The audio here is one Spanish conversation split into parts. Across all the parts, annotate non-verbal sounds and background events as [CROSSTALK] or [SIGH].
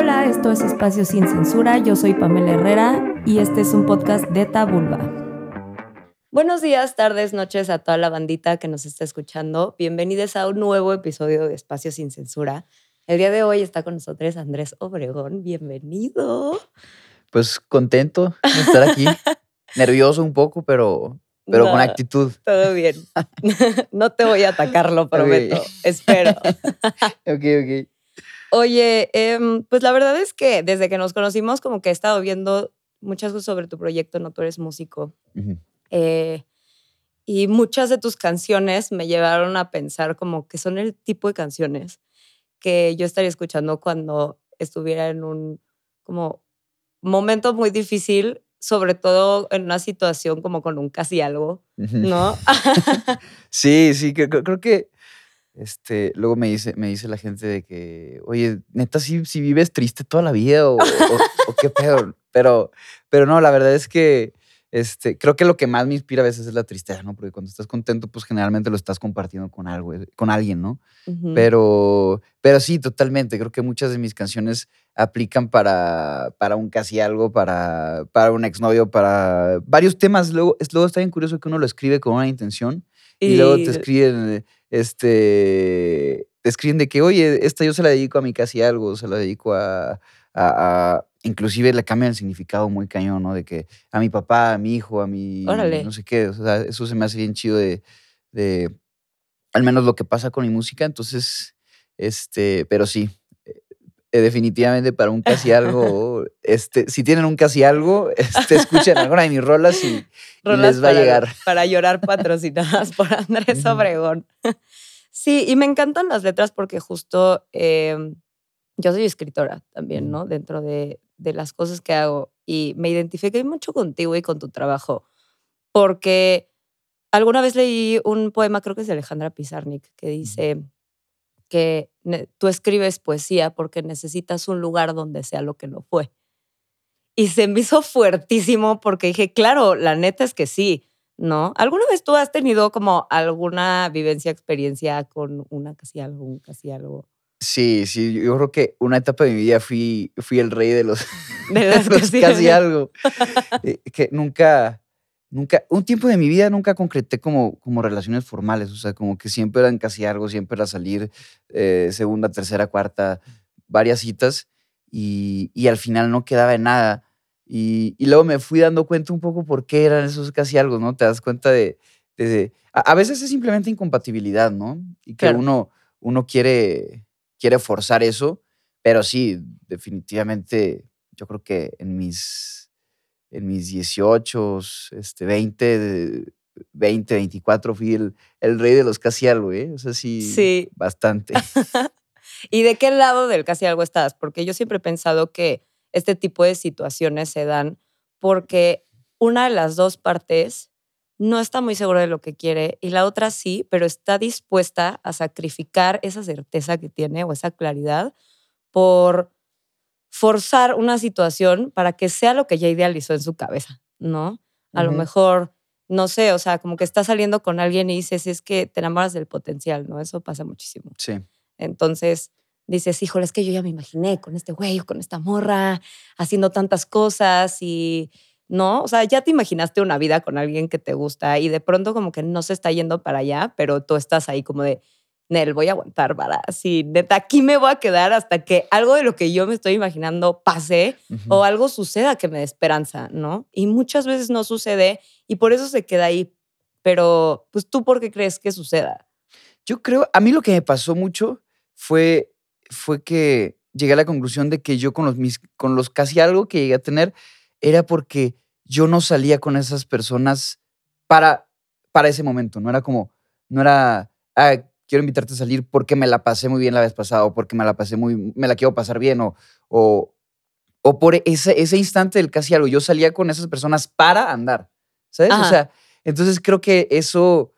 Hola, esto es Espacio Sin Censura. Yo soy Pamela Herrera y este es un podcast de Tabulba. Buenos días, tardes, noches a toda la bandita que nos está escuchando. Bienvenidos a un nuevo episodio de Espacio Sin Censura. El día de hoy está con nosotros Andrés Obregón. Bienvenido. Pues contento de estar aquí. [LAUGHS] Nervioso un poco, pero, pero con actitud. Todo bien. [LAUGHS] [LAUGHS] no te voy a atacar, lo prometo. Espero. ok, ok. Oye, em, pues la verdad es que desde que nos conocimos, como que he estado viendo muchas cosas sobre tu proyecto, ¿no? Tú eres músico. Eh, y muchas de tus canciones me llevaron a pensar como que son el tipo de canciones que yo estaría escuchando cuando estuviera en un como momento muy difícil, sobre todo en una situación como con un casi algo, ¿no? [LAUGHS] sí, sí, creo que este, luego me dice, me dice la gente de que, oye, neta, si, si vives triste toda la vida o, qué peor. Pero, pero no, la verdad es que este, creo que lo que más me inspira a veces es la tristeza, ¿no? Porque cuando estás contento, pues generalmente lo estás compartiendo con algo, eh, con alguien, ¿no? Pero, pero sí, totalmente. Creo que muchas de mis canciones aplican para, para un casi algo, para, para un exnovio, para varios temas. Luego, luego está bien curioso que uno lo escribe con una intención y, luego te escriben, este, te escriben de que, oye, esta yo se la dedico a mi casi algo, se la dedico a, a, inclusive le cambian el significado muy cañón, ¿no? De que a mi papá, a mi hijo, a mi, no sé qué, o sea, eso se me hace bien chido de, de, al menos lo que pasa con mi música, entonces, este, pero sí, eh, definitivamente para un casi algo, [LAUGHS] este, si tienen un casi algo, este, escuchen [LAUGHS] alguna de mis rolas y, les va a llegar. Para llorar [LAUGHS] patrocinadas por Andrés Obregón. Sí, y me encantan las letras porque justo em, yo soy escritora también, ¿no? Dentro de, de las cosas que hago y me identifiqué mucho contigo y con tu trabajo porque alguna vez leí un poema, creo que es de Alejandra Pizarnik, que dice que tú escribes poesía porque necesitas un lugar donde sea lo que no fue. Y se me hizo fuertísimo porque dije, claro, la neta es que sí, ¿no? ¿Alguna vez tú has tenido como alguna vivencia, experiencia con una casi algo, casi algo? Sí, sí, yo creo que una etapa de mi vida fui, fui el rey de los, de [LAUGHS] casi, algo. Eh, que nunca, nunca, un tiempo de mi vida nunca concreté como, como relaciones formales, o sea, como que siempre eran casi algo, siempre era salir eh, segunda, tercera, cuarta, varias citas y, y, al final no quedaba en nada. Y, y, luego me fui dando cuenta un poco por qué eran esos casi algo, ¿no? Te das cuenta de, de, a, veces es simplemente incompatibilidad, ¿no? Y que uno, uno quiere, quiere forzar eso, pero sí, definitivamente yo creo que en mis en mis 18, este, 20, 20, 24 fui el, el rey de los casi algo, ¿eh? O sea, sí, sí. bastante. [LAUGHS] ¿Y de qué lado del casi algo estás? Porque yo siempre he pensado que este tipo de situaciones se dan porque una de las dos partes no está muy segura de lo que quiere y la otra sí, pero está dispuesta a sacrificar esa certeza que tiene o esa claridad por forzar una situación para que sea lo que ya idealizó en su cabeza, ¿no? A lo mejor, no sé, o sea, como que estás saliendo con alguien y dices, es que te enamoras del potencial, ¿no? Eso pasa muchísimo. Sí. Entonces dices, híjole, es que yo ya me imaginé con este güey o con esta morra haciendo tantas cosas y, ¿no? O sea, ya te imaginaste una vida con alguien que te gusta y de pronto como que no se está yendo para allá, pero tú estás ahí como de, Nel, voy a aguantar, para así, neta, aquí me voy a quedar hasta que algo de lo que yo me estoy imaginando pase o algo suceda que me dé esperanza, ¿no? Y muchas veces no sucede y por eso se queda ahí. Pero, pues, ¿tú por qué crees que suceda? Yo creo, a mí lo que me pasó mucho fue, fue que llegué a la conclusión de que yo con los, mis, con los casi algo que llegué a tener era porque yo no salía con esas personas para, para ese momento, no era como, no era, ah, quiero invitarte a salir porque me la pasé muy bien la vez pasada o porque me la pasé muy, me la quiero pasar bien o, o, o por ese, ese instante del casi algo. Yo salía con esas personas para andar, ¿sabes? O sea, entonces creo que eso,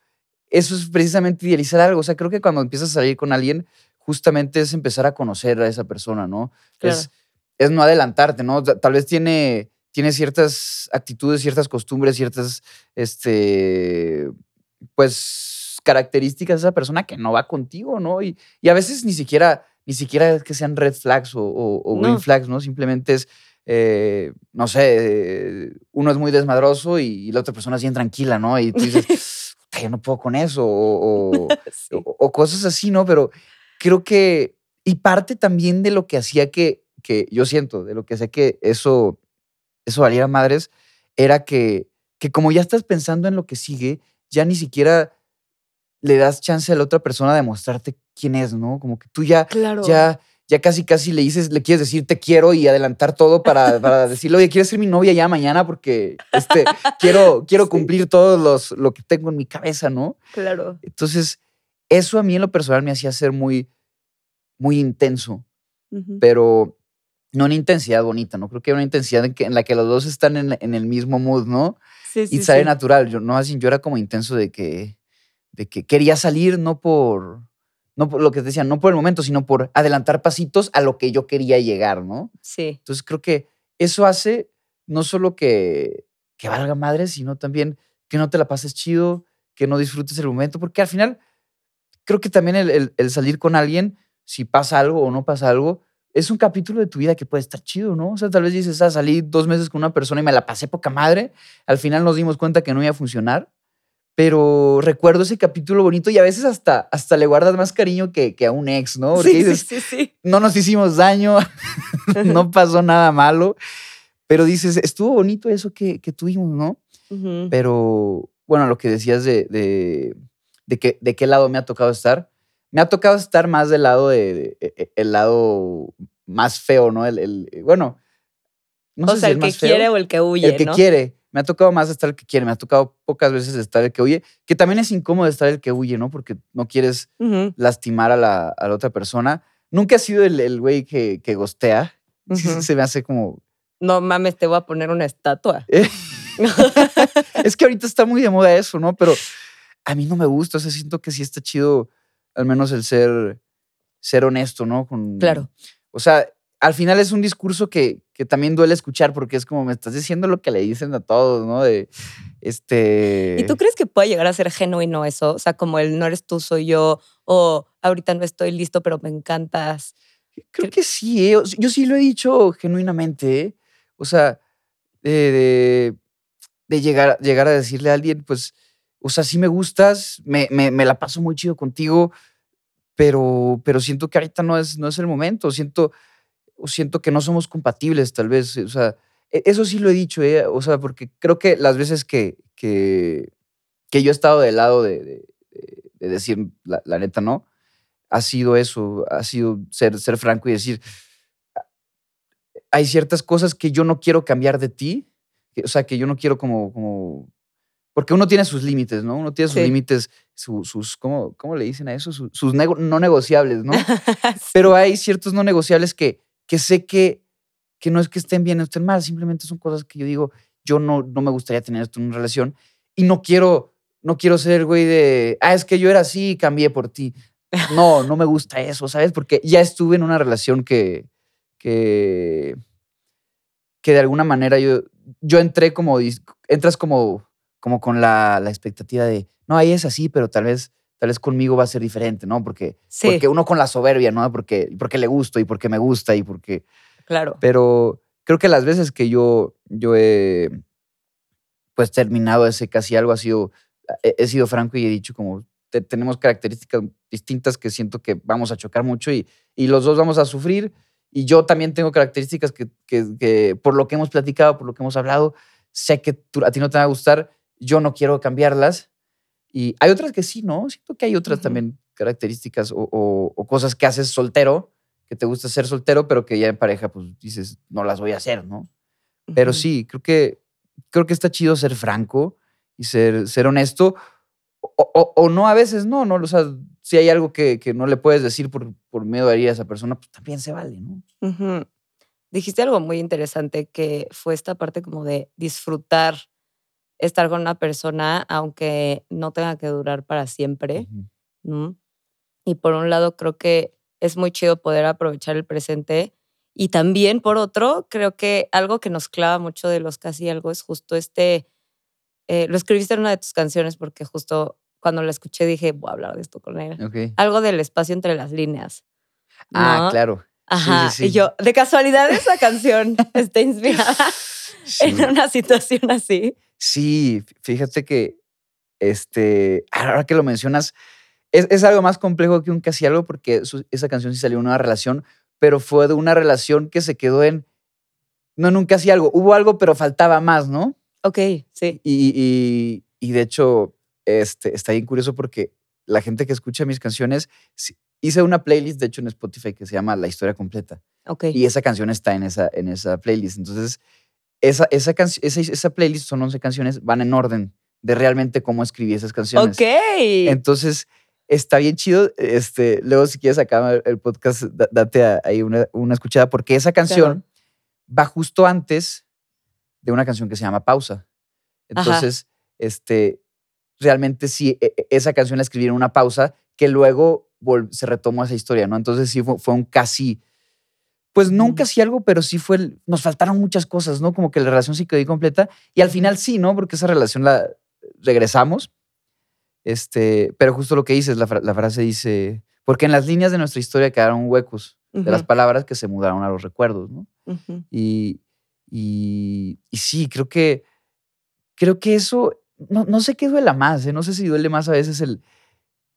eso es precisamente idealizar algo. O sea, creo que cuando empiezas a salir con alguien, justamente es empezar a conocer a esa persona, ¿no? Es, es no adelantarte, ¿no? Tal vez tiene, tiene ciertas actitudes, ciertas costumbres, ciertas, este, pues características de esa persona que no va contigo, ¿no? Y, y a veces ni siquiera ni siquiera es que sean red flags o, o- o green No. flags, ¿no? Simplemente es, eh, no sé, uno es muy desmadroso y, la otra persona es bien tranquila, ¿no? Y tú dices, [LAUGHS] "Puta, yo no puedo con eso, o, o- [LAUGHS] Sí. o- o cosas así, ¿no? Pero creo que, y parte también de lo que hacía que, que yo siento, de lo que hacía que eso, eso valiera madres, era que, que como ya estás pensando en lo que sigue, ya ni siquiera le das chance a la otra persona de mostrarte quién es, ¿no? Como que tú ya, Claro. ya, ya casi, casi le dices, le quieres decir te quiero y adelantar todo para, para [LAUGHS] decirle, oye, ¿quieres ser mi novia ya mañana? Porque este, quiero, quiero [LAUGHS] Sí. cumplir todo los, lo que tengo en mi cabeza, ¿no? Claro. Entonces, eso a mí en lo personal me hacía ser muy, muy intenso, pero no una intensidad bonita, ¿no? Creo que una intensidad en, que- en la que los dos están en, en el mismo mood, ¿no? Sí, sí, y sale natural. Yo, no, así, yo era como intenso de que, de que quería salir no por, no por lo que te decía, no por el momento, sino por adelantar pasitos a lo que yo quería llegar, ¿no? Sí. Entonces creo que eso hace no solo que, que valga madre, sino también que no te la pases chido, que no disfrutes el momento, porque al final creo que también el, el- el salir con alguien, si pasa algo o no pasa algo, es un capítulo de tu vida que puede estar chido, ¿no? O sea, tal vez dices, ah, salí dos meses con una persona y me la pasé poca madre, al final nos dimos cuenta que no iba a funcionar, pero recuerdo ese capítulo bonito y a veces hasta, hasta le guardas más cariño que, que a un ex, ¿no? Porque Sí, sí, dices, sí, sí. no nos hicimos daño, [LAUGHS] no pasó nada malo, pero dices, estuvo bonito eso que, que tuvimos, ¿no? Pero bueno, lo que decías de, de, de, que, de qué lado me ha tocado estar, me ha tocado estar más del lado de, de- e- el lado más feo, ¿no? El, el- bueno, no o sé sea, si el el que feo, quiere o el que huye, el que ¿no? quiere. Me ha tocado más estar el que quiere, me ha tocado pocas veces estar el que huye, que también es incómodo estar el que huye, ¿no? Porque no quieres lastimar a la, a la otra persona. Nunca he sido el, el güey que, que gostea. [LAUGHS] Se me hace como... No mames, te voy a poner una estatua. eh, [LAUGHS] es que ahorita está muy de moda eso, ¿no? Pero a mí no me gusta. O sea, siento que sí está chido al menos el ser, ser honesto, ¿no? Con, Claro. O sea, al final es un discurso que, que también duele escuchar porque es como me estás diciendo lo que le dicen a todos, ¿no? De este... ¿Y tú crees que puede llegar a ser genuino eso? O sea, como el no eres tú, soy yo, o ahorita no estoy listo, pero me encantas. Creo que sí, ¿eh? Yo sí lo he dicho genuinamente, ¿eh? O sea, de, de, de llegar, llegar a decirle a alguien, pues, o sea, sí me gustas, me, me, me la paso muy chido contigo, pero, pero siento que ahorita no es, no es el momento, siento, o siento que no somos compatibles tal vez, o sea, e- eso sí lo he dicho, ¿eh? O sea, porque creo que las veces que, que, que yo he estado del lado de, de- de- de decir la, la neta no, ha sido eso, ha sido ser, ser franco y decir, hay ciertas cosas que yo no quiero cambiar de ti, o sea, que yo no quiero como, como, porque uno tiene sus límites, ¿no? Uno tiene sus Sí. límites, su- sus, ¿cómo, ¿cómo le dicen a eso? Su- sus nego- no negociables, ¿no? [LAUGHS] Sí. Pero hay ciertos no negociables que, que sé que, que no es que estén bien o estén mal, simplemente son cosas que yo digo, yo no, no me gustaría tener esto en una relación y no quiero, no quiero ser güey de, ah, es que yo era así y cambié por ti. No, no me gusta eso, ¿sabes? Porque ya estuve en una relación que, que, que de alguna manera yo, yo entré como, entras como, como con la, la expectativa de, no, ahí es así, pero tal vez, tal vez conmigo va a ser diferente, ¿no? Porque, Sí, porque uno con la soberbia, ¿no? Porque, porque le gusto y porque me gusta y porque... claro. Pero creo que las veces que yo, yo he pues terminado ese casi algo ha sido, he, he sido franco y he dicho como te- tenemos características distintas que siento que vamos a chocar mucho y, y los dos vamos a sufrir y yo también tengo características que, que- que por lo que hemos platicado, por lo que hemos hablado, sé que tú- a ti no te va a gustar, yo no quiero cambiarlas y hay otras que sí, ¿no? Siento que hay otras Ujú. también características o, o- o cosas que haces soltero, que te gusta ser soltero, pero que ya en pareja, pues dices, no las voy a hacer, ¿no? Pero Ujú. sí, creo que, creo que está chido ser franco y ser, ser honesto. O, o- no, a veces no, ¿no? O sea, si hay algo que, que no le puedes decir por, por miedo a herir a esa persona, pues también se vale, ¿no? Ujú. Dijiste algo muy interesante que fue esta parte como de disfrutar estar con una persona aunque no tenga que durar para siempre. Ujú. ¿no? Y por un lado creo que es muy chido poder aprovechar el presente y también por otro creo que algo que nos clava mucho de los casi algo es justo este, eh, lo escribiste en una de tus canciones porque justo cuando la escuché dije, voy a hablar de esto con él. Ok. Algo del espacio entre las líneas. Ah, ¿no? claro. Ajá. sí, Y sí. yo, de casualidad, esa canción [LAUGHS] está inspirada Sí. en una situación así. Sí, fí- fíjate que, este, ahora que lo mencionas, es, es algo más complejo que un casi algo porque su- esa canción sí salió de una relación, pero fue de una relación que se quedó en, no en un casi algo, hubo algo, pero faltaba más, ¿no? Ok, sí. Y, y- y de hecho, este, está bien curioso porque la gente que escucha mis canciones, hice una playlist, de hecho, en Spotify que se llama La Historia Completa. Ok. Y esa canción está en esa, en esa playlist. Entonces, esa, esa, esa, esa playlist son 11 canciones, van en orden de realmente cómo escribí esas canciones. Ok. Entonces, está bien chido. Este, luego, si quieres acabar el podcast, da- date ahí una, una escuchada, porque esa canción va justo antes de una canción que se llama Pausa. Ajá. Entonces, este, realmente sí, e- e- esa canción la escribí en una pausa que luego se retomó esa historia, ¿no? Entonces sí fue, fue un casi, pues no un Mm. casi algo, pero sí fue, el- nos faltaron muchas cosas, ¿no? Como que la relación sí quedó incompleta y al final sí, ¿no? Porque esa relación la regresamos. Este, pero justo lo que dices, la, fra- la frase dice, porque en las líneas de nuestra historia quedaron huecos de las palabras que se mudaron a los recuerdos, ¿no? y, y sí, creo que, creo que eso, no, no sé qué duela más, ¿eh? no sé si duele más a veces el,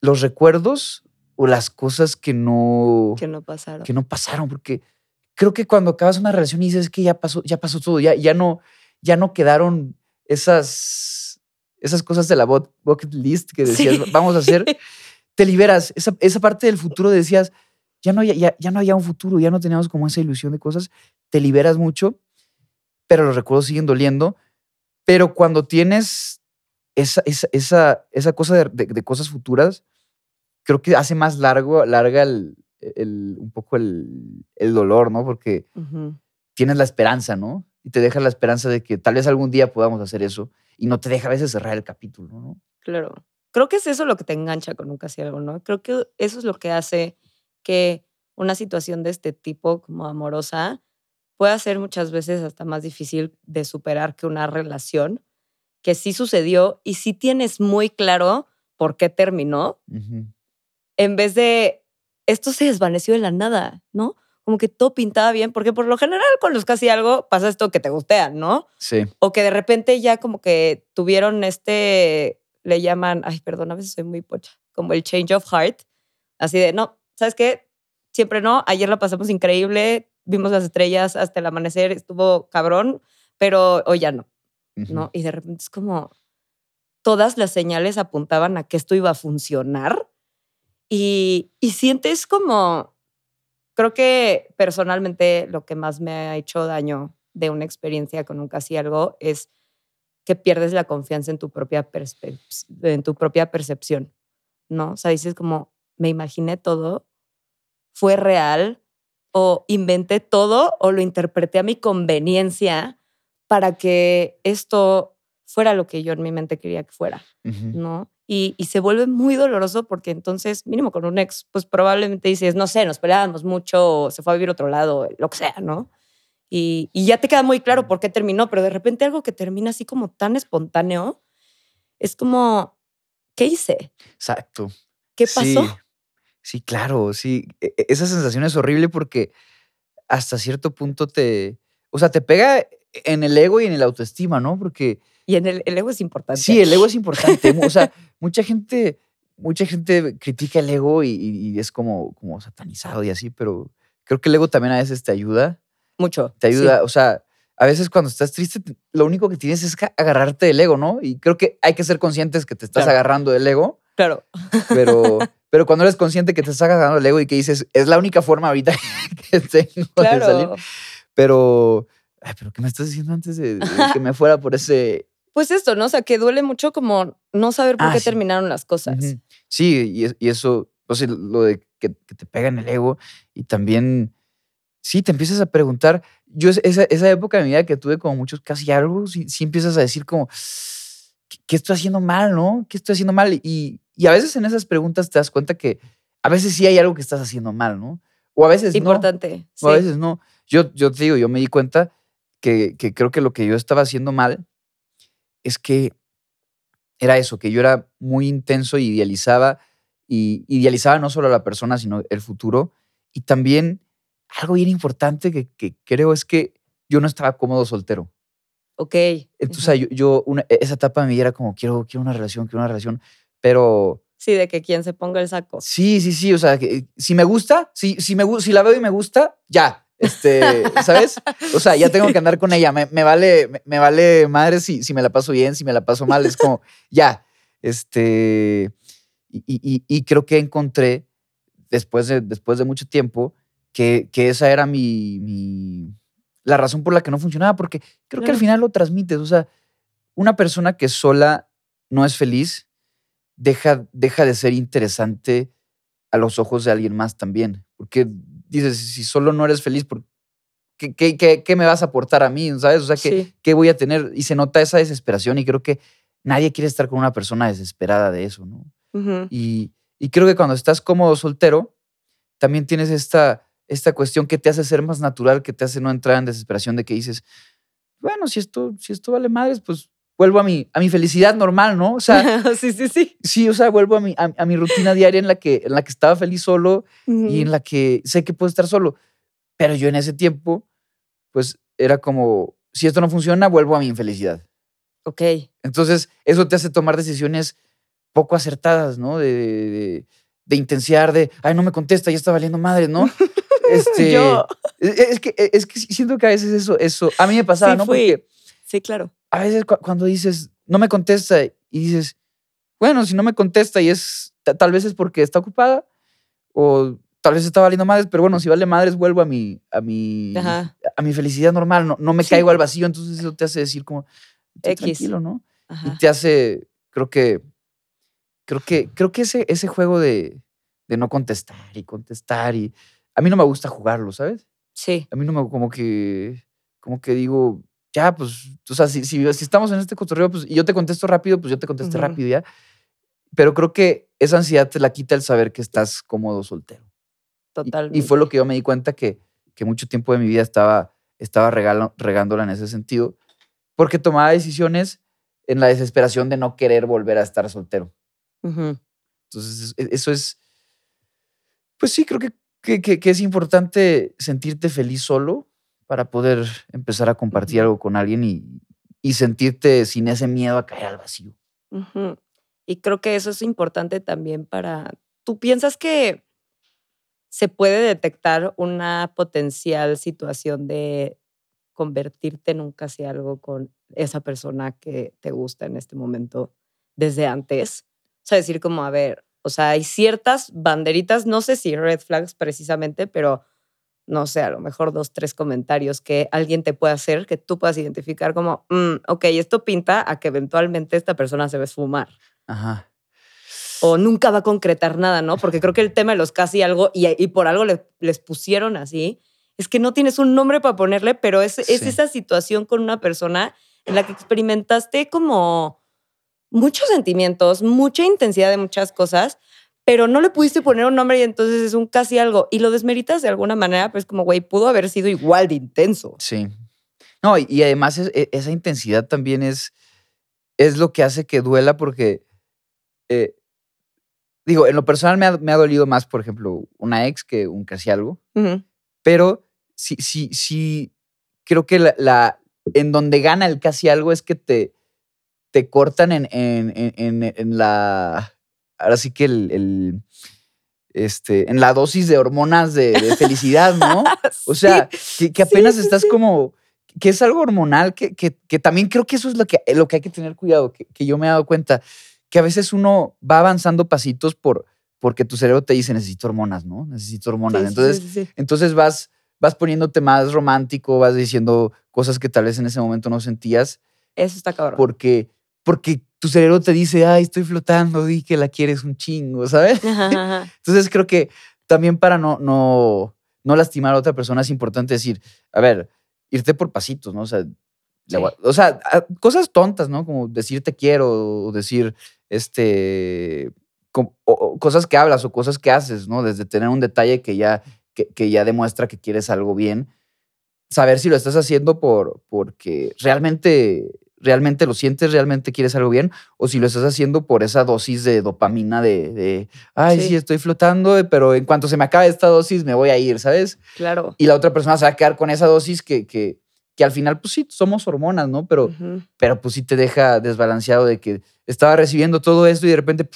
los recuerdos o las cosas que no, Que no pasaron. que no pasaron, porque creo que cuando acabas una relación y dices que ya pasó, ya pasó todo, ya, ya, no, ya no quedaron esas, esas cosas de la bucket list que decías, Sí. vamos a hacer, [LAUGHS] te liberas, esa, esa parte del futuro decías, ya no, ya, ya, ya no había un futuro, ya no teníamos como esa ilusión de cosas, te liberas mucho, pero los recuerdos siguen doliendo, pero cuando tienes esa, esa, esa, esa cosa de, de- de cosas futuras, creo que hace más largo, larga el, el- un poco el, el dolor, ¿no? Porque tienes la esperanza, ¿no? Y te deja la esperanza de que tal vez algún día podamos hacer eso y no te deja a veces cerrar el capítulo, ¿no? Claro. Creo que es eso lo que te engancha con un casi algo, ¿no? Creo que eso es lo que hace que una situación de este tipo, como amorosa, pueda ser muchas veces hasta más difícil de superar que una relación que sí sucedió y sí tienes muy claro por qué terminó, en vez de esto se desvaneció de la nada, ¿no? Como que todo pintaba bien, porque por lo general con los casi algo pasa esto que te gustean, ¿no? Sí. o que de repente ya como que tuvieron este, le llaman, ay, perdón, a veces soy muy pocha, como el change of heart, así de, no, ¿sabes qué? Siempre no, ayer la pasamos increíble, vimos las estrellas hasta el amanecer, estuvo cabrón, pero hoy ya no. ¿no? Y de repente es como, todas las señales apuntaban a que esto iba a funcionar y, y sientes como, creo que personalmente lo que más me ha hecho daño de una experiencia con un casi algo es que pierdes la confianza en tu propia, perspe- en tu propia percepción, ¿no? O sea, dices como, me imaginé todo, fue real, o inventé todo, o lo interpreté a mi conveniencia para que esto fuera lo que yo en mi mente quería que fuera. ¿no? Y, y se vuelve muy doloroso porque entonces, mínimo con un ex, pues probablemente dices, no sé, nos peleábamos mucho, se fue a vivir a otro lado, lo que sea, ¿no? Y, y ya te queda muy claro por qué terminó, pero de repente algo que termina así como tan espontáneo, es como, ¿qué hice? Exacto. ¿Qué pasó? Sí, sí, claro, sí. E- e- Esa sensación es horrible porque hasta cierto punto te, o sea, te pega en el ego y en el autoestima, ¿no? Porque Y en el, el ego es importante. sí, el ego es importante. O sea, [LAUGHS] mucha gente, mucha gente critica el ego y, es como, como satanizado y así, pero creo que el ego también a veces te ayuda. Mucho. Te sí. ayuda, o sea, a veces cuando estás triste, te- lo único que tienes es que agarrarte del ego, ¿no? Y creo que hay que ser conscientes que te estás Claro. agarrando del ego. Claro. Pero, [LAUGHS] pero cuando eres consciente que te estás agarrando el ego y que dices, es la única forma ahorita [LAUGHS] que tengo de salir. Claro. Pero, ay, pero ¿qué me estás diciendo antes de, de que me fuera por ese... Pues esto, ¿no? O sea, que duele mucho como no saber por Ah, qué sí. terminaron las cosas. Sí, y, y eso, o sea, lo de que, que te pega en el ego y también, sí, te empiezas a preguntar, yo es- esa, esa época de mi vida que tuve como muchos casi algo, sí, sí empiezas a decir como, ¿qué, qué estoy haciendo mal, no? ¿Qué estoy haciendo mal? Y, y a veces en esas preguntas te das cuenta que a veces sí hay algo que estás haciendo mal, ¿no? O a veces no. Importante. O a veces no. Yo, yo te digo, yo me di cuenta que, que creo que lo que yo estaba haciendo mal es que era eso, que yo era muy intenso y idealizaba, y idealizaba no solo a la persona, sino el futuro, Y también algo bien importante que, que creo es que yo no estaba cómodo soltero. Ok. Entonces, yo, yo una- e, esa etapa de mi vida era como, quiero, quiero una relación, quiero una relación. Pero Sí, de que quien se ponga el saco. sí, sí, sí. O sea, que, si me gusta, si, si, me, si la veo y me gusta, ya. Este, ¿sabes? O sea, ya [LAUGHS] tengo que andar con ella. Me, me vale, me, me vale madre si, si me la paso bien, si me la paso mal. Es como, [LAUGHS] ya. Este, y, y- y creo que encontré, después de, después de mucho tiempo, que, que esa era mi, mi- la razón por la que no funcionaba, porque creo que al final lo transmites. O sea, una persona que sola no es feliz, deja, deja de ser interesante a los ojos de alguien más también. Porque dices, si solo no eres feliz, ¿por qué, qué- qué- qué me vas a aportar a mí? ¿Sabes? O sea, ¿qué, Sí. qué voy a tener? Y se nota esa desesperación y creo que nadie quiere estar con una persona desesperada de eso, ¿no? Y, y creo que cuando estás cómodo soltero, también tienes esta, esta cuestión que te hace ser más natural, que te hace no entrar en desesperación de que dices, bueno, si esto, si esto vale madres, pues vuelvo a mi, a mi felicidad normal, ¿no? O sea, [LAUGHS] sí, sí, sí. sí, o sea, vuelvo a mi, a, a mi rutina diaria en la, que, en la que estaba feliz solo y en la que sé que puedo estar solo. Pero yo en ese tiempo, pues era como, si esto no funciona, vuelvo a mi infelicidad. Ok. Entonces, eso te hace tomar decisiones poco acertadas, ¿no? De, de, de- intensiar, de, ay, no me contesta, ya está valiendo madre, ¿no? [LAUGHS] Este, Yo. Es, es que, es que siento que a veces eso, eso, a mí me pasaba, Sí ¿no? fui. Porque Sí, claro. A veces cu- cuando dices, no me contesta y dices, bueno, si no me contesta y es, ta- tal vez es porque está ocupada o tal vez está valiendo madres, pero bueno, si vale madres, vuelvo a mi, a mi, Ajá. a mi felicidad normal, no, no me Sí. caigo al vacío, entonces eso te hace decir como, "Estoy X. tranquilo, ¿no? y te hace, creo que, creo que, creo que ese, ese juego de, de no contestar y contestar y a mí no me gusta jugarlo, ¿sabes? Sí. A mí no me, como que, como que digo, ya, pues, o sea, si, si, si estamos en este cotorreo, pues, y yo te contesto rápido, pues yo te contesté Ujú. rápido ya. Pero creo que esa ansiedad te la quita el saber que estás cómodo soltero. Totalmente. Y, fue lo que yo me di cuenta que, que mucho tiempo de mi vida estaba, estaba regalo- regándola en ese sentido, porque tomaba decisiones en la desesperación de no querer volver a estar soltero. Entonces, es- eso es, pues sí, creo que, que, que- que es importante sentirte feliz solo para poder empezar a compartir algo con alguien y, y sentirte sin ese miedo a caer al vacío. Y creo que eso es importante también para... ¿Tú piensas que se puede detectar una potencial situación de convertirte en un casi algo con esa persona que te gusta en este momento desde antes? O sea, decir como, a ver, o sea, hay ciertas banderitas, no sé si red flags precisamente, pero no sé, a lo mejor dos, tres comentarios que alguien te pueda hacer, que tú puedas identificar como, "Mm, ok, esto pinta a que eventualmente esta persona se va a esfumar Ajá. o nunca va a concretar nada, ¿no? Porque creo que el tema de los casi algo, y, y por algo le- les pusieron así, es que no tienes un nombre para ponerle, pero es, es esa situación con una persona en la que experimentaste como muchos sentimientos, mucha intensidad de muchas cosas, pero no le pudiste poner un nombre y entonces es un casi algo. Y lo desmeritas de alguna manera, pues como, güey, pudo haber sido igual de intenso. Sí. No, y, y además es- e- esa intensidad también es, es lo que hace que duela porque, eh, digo, en lo personal me ha, me ha dolido más, por ejemplo, una ex que un casi algo. Pero sí, sí, sí, creo que la, la- en donde gana el casi algo es que te, te cortan en, en- en- en la, ahora sí que el, el, este, en la dosis de hormonas de, de felicidad, ¿no? [LAUGHS] O sea, que, apenas sí, estás sí. como, que es algo hormonal, que, que, que también creo que eso es lo que, lo que hay que tener cuidado, que, que yo me he dado cuenta, que a veces uno va avanzando pasitos por, porque tu cerebro te dice, necesito hormonas, ¿no? Necesito hormonas. Entonces, entonces vas, vas poniéndote más romántico, vas diciendo cosas que tal vez en ese momento no sentías, Eso está cabrón. porque, porque tu cerebro te dice, ay, estoy flotando, di que la quieres un chingo, ¿sabes? Ajá, ajá. [LAUGHS] Entonces creo que también para no, no, no lastimar a otra persona es importante decir, a ver, irte por pasitos, ¿no? O sea, Sí. o sea, cosas tontas, ¿no? Como decir te quiero o decir, este, o- o cosas que hablas o cosas que haces, ¿no? Desde tener un detalle que ya, que, que ya demuestra que quieres algo bien, saber si lo estás haciendo por, porque realmente realmente lo sientes, realmente quieres algo bien, o si lo estás haciendo por esa dosis de dopamina de, de ay, sí. Sí. estoy flotando, pero en cuanto se me acabe esta dosis me voy a ir, ¿sabes? Claro. Y la otra persona se va a quedar con esa dosis que, que, que al final, pues sí, somos hormonas, ¿no? Pero, pero pues sí te deja desbalanceado de que estaba recibiendo todo esto y de repente,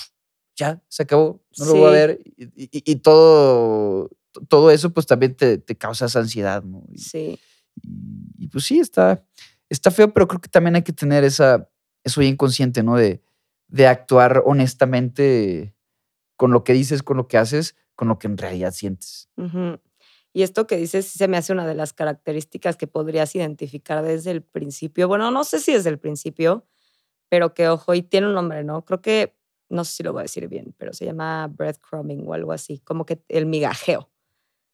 ya, se acabó, no lo voy a ver. Y, y- y todo, todo eso pues también te, te causa esa ansiedad, ¿no? Y, Sí. y, pues sí, está, está feo, pero creo que también hay que tener esa, eso bien consciente, ¿no? De, de actuar honestamente con lo que dices, con lo que haces, con lo que en realidad sientes. Y esto que dices se me hace una de las características que podrías identificar desde el principio. Bueno, no sé si desde el principio, pero que ojo, y tiene un nombre, ¿no? Creo que, no sé si lo voy a decir bien, pero se llama breadcrumbing o algo así, como que el migajeo,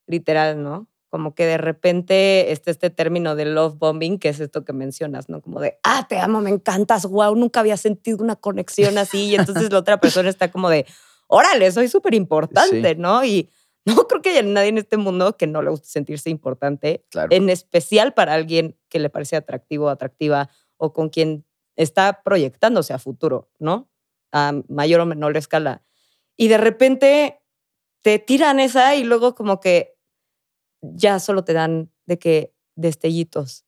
literal, ¿no? Como que de repente está este término de love bombing, que es esto que mencionas, ¿no? Como de, ah, te amo, me encantas, wow, nunca había sentido una conexión así. Y entonces la otra persona está como de, órale, soy súper importante, ¿no? Y no creo que haya nadie en este mundo que no le guste sentirse importante, Claro. en especial para alguien que le parece atractivo o atractiva o con quien está proyectándose a futuro, ¿no? A mayor o menor escala. Y de repente te tiran esa y luego como que ya solo te dan de que destellitos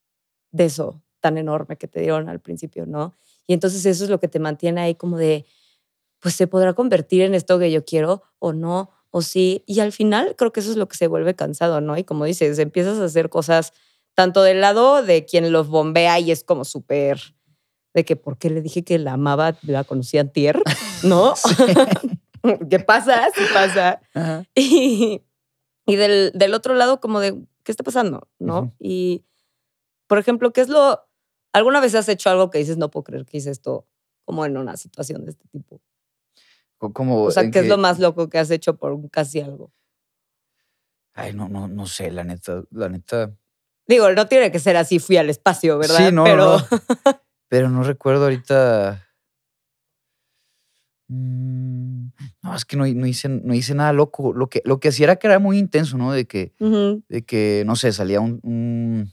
de eso tan enorme que te dieron al principio, ¿no? Y entonces eso es lo que te mantiene ahí como de, pues se podrá convertir en esto que yo quiero o no, o sí. Y al final creo que eso es lo que se vuelve cansado, ¿no? Y como dices, empiezas a hacer cosas tanto del lado de quien los bombea y es como súper de que por qué le dije que la amaba, la conocía antier, ¿no? [LAUGHS] [LAUGHS] ¿Qué pasa? Sí pasa. Ajá. Y, y del, del otro lado, como de, ¿qué está pasando? ¿no? Y, por ejemplo, ¿qué es lo... ¿Alguna vez has hecho algo que dices, no puedo creer que hice esto como en una situación de este tipo? Como O sea, ¿qué es lo más loco que has hecho por un casi algo? Ay, no, no, no sé, la neta, la neta. Digo, no tiene que ser así, fui al espacio, ¿verdad? Sí, no, Pero no. Pero no recuerdo ahorita. Mm, No, es que no, no hice, no hice nada loco. Lo que, lo que hacía era que era muy intenso, ¿no? De que, de que no sé, salía un, un,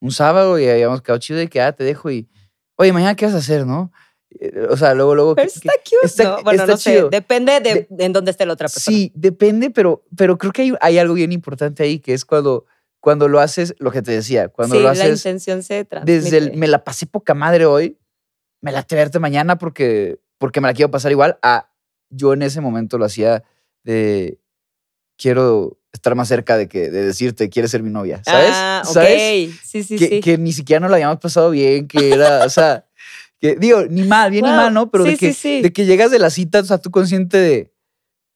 un sábado y habíamos quedado chido de que, ah, te dejo y, oye, mañana qué vas a hacer, ¿no? Eh, O sea, luego, luego. Pero que- está cute, está- ¿no? Bueno, está no sé, chido. depende de, en dónde esté la otra persona. Sí, depende, pero, pero creo que hay, hay algo bien importante ahí, que es cuando, cuando lo haces, lo que te decía, cuando sí, lo la haces intención se transmite. desde el me la pasé poca madre hoy, me la verte mañana porque, porque me la quiero pasar igual, a yo en ese momento lo hacía de quiero estar más cerca de que de decirte quieres ser mi novia, ¿sabes? Ah, ok. ¿Sabes? Sí, sí, que, sí. que ni siquiera nos la habíamos pasado bien, que era, o sea, [LAUGHS] que digo, ni mal, bien ni mal, ¿no? Pero de, que, sí, sí. de que llegas de la cita, o sea, tú consciente de,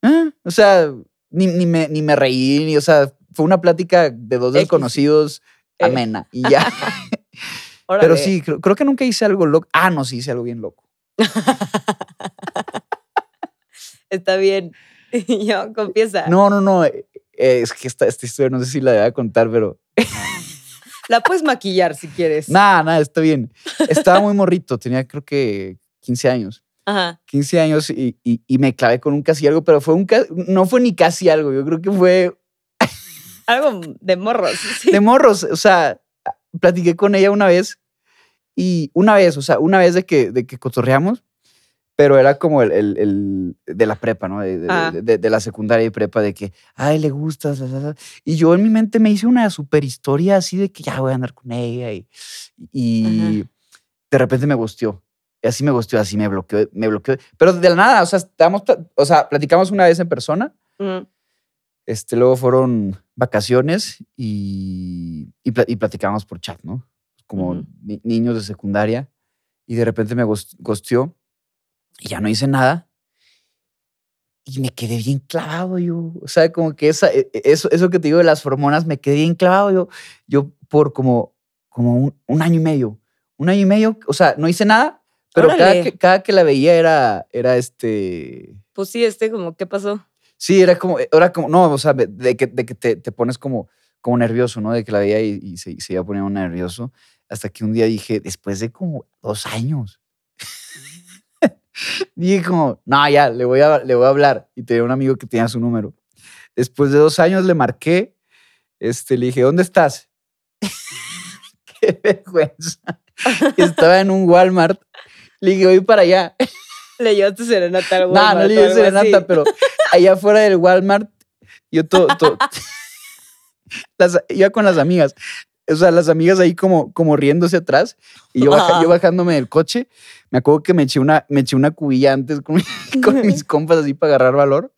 ah, o sea, ni, ni, me, ni me reí, ni, o sea, fue una plática de dos desconocidos, Eh. amena, y ya. [LAUGHS] Pero sí, creo, creo que nunca hice algo loco. Ah, no, sí hice algo bien loco. Está bien. [LAUGHS] Yo, confiesa. No, no, no. eh, eh, es que esta, esta historia no sé si la voy a contar, pero. La puedes maquillar si quieres. Nada, nada, está bien. Estaba muy morrito, tenía creo que 15 años. Ajá. 15 años y, y- y me clavé con un casi algo, pero fue un no fue ni casi algo, yo creo que fue Algo de morros. Sí. de morros. O sea, platiqué con ella una vez y una vez, o sea, una vez de que, de que cotorreamos, pero era como el, el- el de la prepa, ¿no? De, de- Ah. de- de- de la secundaria y prepa, de que, ay, le gustas. la, la, la". Y yo en mi mente me hice una super historia así de que ya voy a andar con ella y, y de repente me gusteó. Y así me gustó, así me bloqueó, me bloqueó. Pero de la nada, o sea, estábamos, o sea, platicamos una vez en persona Mm. este, luego fueron vacaciones y, y, y platicábamos por chat, ¿no? Como ni- niños de secundaria. Y de repente me gos- gosteó y ya no hice nada. Y me quedé bien clavado yo. O sea, como que esa, e- e- eso, eso que te digo de las hormonas, me quedé bien clavado yo. Yo por como, como un, un año y medio. Un año y medio, o sea, no hice nada, pero cada que, cada que la veía era, era este... Pues sí, este, como, ¿qué pasó? Sí, era como, era como, no, o sea, de de que, de que te, te pones como, como nervioso, ¿no? De que la veía y, y se, se iba poniendo nervioso. Hasta que un día dije, después de como dos años, [LAUGHS] dije como, no, ya, le voy, a, le voy a hablar. Y tenía un amigo que tenía su número. Después de dos años le marqué, este, le dije, ¿dónde estás? [LAUGHS] Qué vergüenza. [LAUGHS] estaba en un Walmart. Le dije, voy para allá. Le llevaste serenata al No, Walmart. no le o llevé serenata, así. pero allá afuera del Walmart, yo todo, las, iba con las amigas. O sea, las amigas ahí como, como riéndose atrás y yo, baja- yo bajándome del coche. Me acuerdo que me eché una, me eché una cubilla antes con, mi- [LAUGHS] con mis compas así para agarrar valor.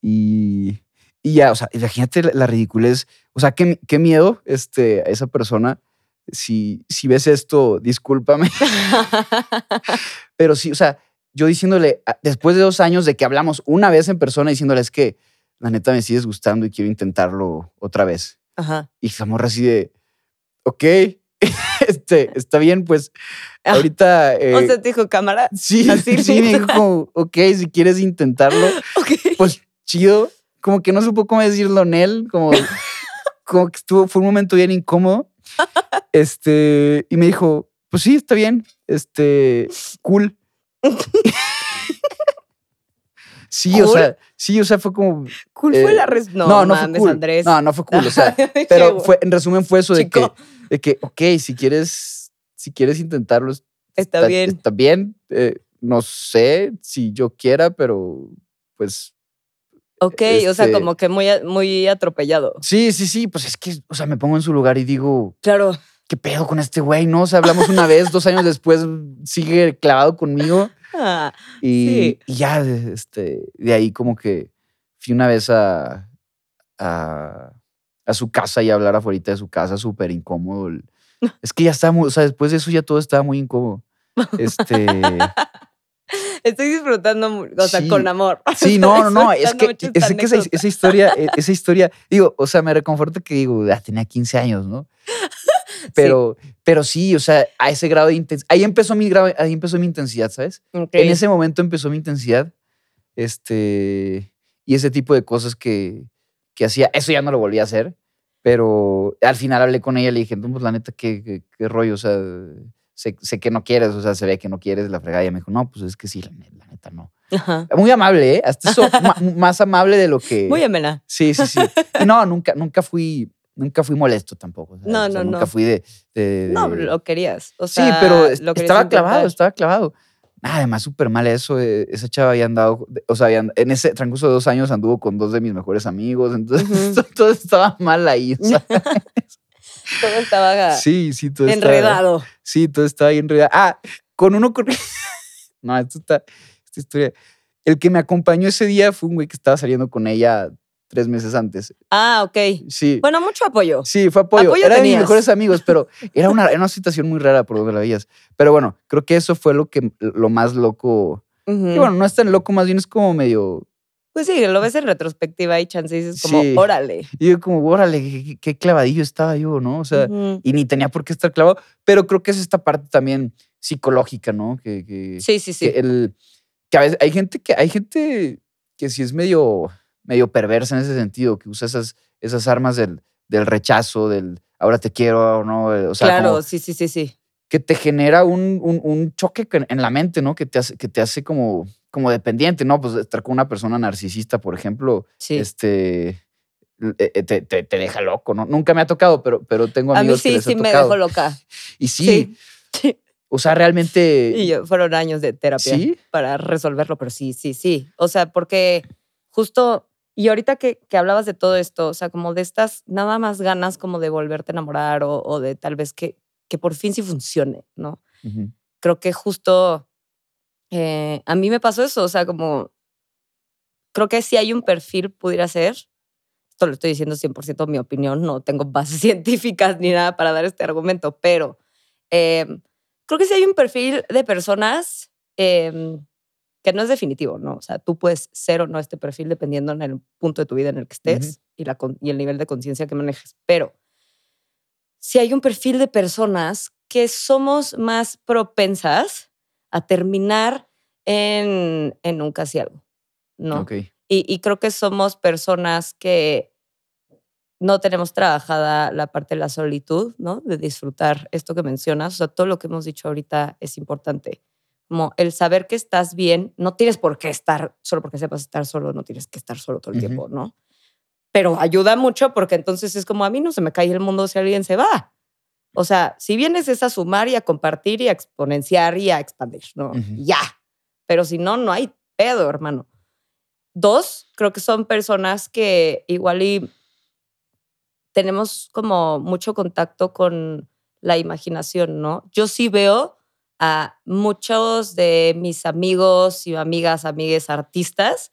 Y, y ya, o sea, imagínate la, la ridiculez. O sea, qué, qué miedo este, a esa persona. Si, si ves esto, discúlpame. [LAUGHS] Pero sí, o sea, yo diciéndole, después de dos años de que hablamos una vez en persona, diciéndole, es que la neta me sigues gustando y quiero intentarlo otra vez. Ajá. Y esa morra así de, ok, [LAUGHS] este, está bien, pues Ah, ahorita... eh, o sea, te dijo cámara. sí, así [LAUGHS] sí, me dijo como, ok, si quieres intentarlo, [LAUGHS] pues chido. Como que no supo cómo decirlo en él, como, como que estuvo, fue un momento bien incómodo. Este, y me dijo, pues sí, está bien, este, cool. Sí, o sea, sí, o sea, fue como, Cool Eh, fue la res... No, no, no mames, fue cool. Andrés. No, no fue cool, o sea, [LAUGHS] pero fue, en resumen fue eso de que, de que, ok, si quieres, si quieres intentarlo, es- Está bien. Está bien, eh, no sé si yo quiera, pero pues Ok, o sea, este- como que muy, muy atropellado. Sí, sí, sí, pues es que, o sea, me pongo en su lugar y digo, Claro. ¿qué pedo con este güey? No, o sea, hablamos una vez, dos años después sigue clavado conmigo Ah, [LAUGHS] y, Sí. y ya, de- este, de ahí como que fui una vez a, a, a su casa y a hablar afuera de su casa, súper incómodo. [LAUGHS] Es que ya estaba muy, o sea, después de eso ya todo estaba muy incómodo. Este, [LAUGHS] estoy disfrutando, o sea, Sí. con amor. Sí, no, no, no, es que, es que esa, esa historia, e- esa historia, digo, o sea, me reconforta que digo, ah, tenía 15 años, ¿no? Pero, pero sí, o sea, a ese grado de intensidad, ahí empezó mi grado, ahí empezó mi intensidad, ¿sabes? Ok. En ese momento empezó mi intensidad, este, y ese tipo de cosas que, que hacía, eso ya no lo volví a hacer, pero al final hablé con ella y le dije, no, pues la neta, ¿qué, qué, qué rollo? O sea, sé, sé que no quieres, o sea, se ve que no quieres la fregada. Y ella me dijo, no, pues es que sí, la, la neta no. Ajá. Muy amable, ¿eh? Hasta eso, [LAUGHS] más amable de lo que... Muy amena. Sí, sí, sí. Y [LAUGHS] no, nunca, nunca fui, nunca fui molesto tampoco. ¿sabes? No, O sea, no, Nunca no. fui de... de- No, lo querías. O sí, sea, pero lo querías estaba clavado, estaba clavado. Además, súper mal eso. eh, Esa chava había andado, o sea, habían- en ese transcurso de dos años anduvo con dos de mis mejores amigos. Entonces, Ujú. [LAUGHS] todo estaba mal ahí. [LAUGHS] Todo estaba sí, sí, todo estaba- enredado. Sí, todo estaba ahí enredado. Ah, con uno con... [LAUGHS] No, esto está... Esta historia... El que me acompañó ese día fue un güey que estaba saliendo con ella tres meses antes. Ah, ok. Sí. Bueno, mucho apoyo. Sí, fue apoyo. Apoyo Era de mis mejores amigos, pero [LAUGHS] era una, era una situación muy rara por donde la veías. Pero bueno, creo que eso fue lo que lo más loco. Y bueno, no es tan loco, más bien es como medio. Pues sí, lo ves en retrospectiva y chance dices como, Sí. órale. Y yo como, órale, qué, qué clavadillo estaba yo, ¿no? O sea, y ni tenía por qué estar clavado. Pero creo que es esta parte también psicológica, ¿no? Que, que, Sí, sí, sí. que el, que a veces hay gente que hay gente que sí es medio, medio perversa en ese sentido, que usa esas, esas armas del, del rechazo, del ahora te quiero o no. O sea, claro, como- sí, sí, sí, sí. que te genera un, un- un choque que- en la mente, ¿no? Que te hace, que te hace como, como dependiente, ¿no? Pues estar con una persona narcisista, por ejemplo, Sí. este, eh, eh, te, te- te deja loco, ¿no? Nunca me ha tocado, pero, pero tengo A mí amigos que sí, ha sí me dejó loca. [LAUGHS] Y sí, Sí. o sea, realmente... Y yo, fueron años de terapia ¿Sí? para resolverlo, pero sí, sí, sí. O sea, porque justo, y ahorita que, que hablabas de todo esto, o sea, como de estas nada más ganas como de volverte a enamorar o, o de tal vez que, que por fin sí funcione, ¿no? Ujú. Creo que justo eh, a mí me pasó eso, o sea, como creo que si hay un perfil pudiera ser, esto lo estoy diciendo 100% mi opinión, no tengo bases [LAUGHS] científicas ni nada para dar este argumento, pero eh, creo que si hay un perfil de personas eh, que no es definitivo, ¿no? O sea, tú puedes ser o no este perfil dependiendo en el punto de tu vida en el que estés y, la, con- y el nivel de conciencia que manejes, pero si hay un perfil de personas que somos más propensas a terminar en, en un casi algo, ¿no? Y, y creo que somos personas que no tenemos trabajada la parte de la solitud, ¿no? De disfrutar esto que mencionas. O sea, todo lo que hemos dicho ahorita es importante. Como el saber que estás bien, no tienes por qué estar, solo porque sepas estar solo, no tienes que estar solo todo el Ujú. tiempo, ¿no? Pero ayuda mucho porque entonces es como a mí no se me cae el mundo si alguien se va. O sea, si vienes es a sumar y a compartir y a exponenciar y a expandir, ¿no? Ujú. Ya. Pero si no, no hay pedo, hermano. Dos, creo que son personas que igual y tenemos como mucho contacto con la imaginación, ¿no? Yo sí veo a muchos de mis amigos y amigas, amigues artistas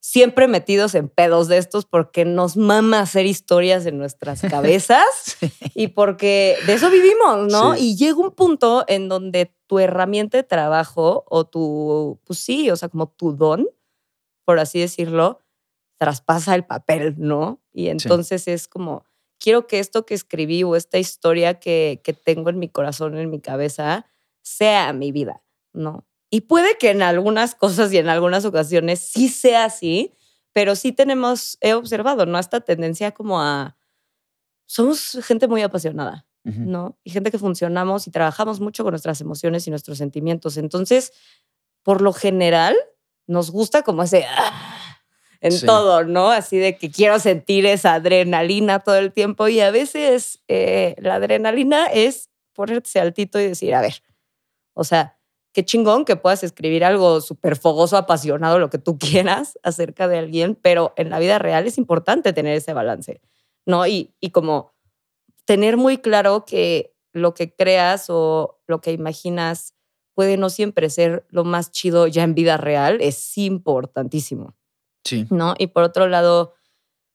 siempre metidos en pedos de estos porque nos mama hacer historias en nuestras [LAUGHS] cabezas Sí. y porque de eso vivimos, ¿no? Sí. Y llega un punto en donde tu herramienta de trabajo o tu, pues sí, o sea, como tu don, por así decirlo, traspasa el papel, ¿no? Y entonces es como, quiero que esto que escribí o esta historia que, que tengo en mi corazón, en mi cabeza, sea mi vida, ¿no? Y puede que en algunas cosas y en algunas ocasiones sí sea así, pero sí tenemos, he observado, ¿no? Esta tendencia como a... Somos gente muy apasionada. ¿no? Y gente que funcionamos y trabajamos mucho con nuestras emociones y nuestros sentimientos. Entonces, por lo general, nos gusta como ese... "Ah", en Sí. todo, ¿no? Así de que quiero sentir esa adrenalina todo el tiempo y a veces eh, la adrenalina es ponerte altito y decir, a ver, o sea, qué chingón que puedas escribir algo súper fogoso, apasionado, lo que tú [LAUGHS] quieras acerca de alguien, pero en la vida real es importante tener ese balance, ¿no? Y, y como tener muy claro que lo que creas o lo que imaginas puede no siempre ser lo más chido ya en vida real, es importantísimo. Sí. ¿no? Y por otro lado,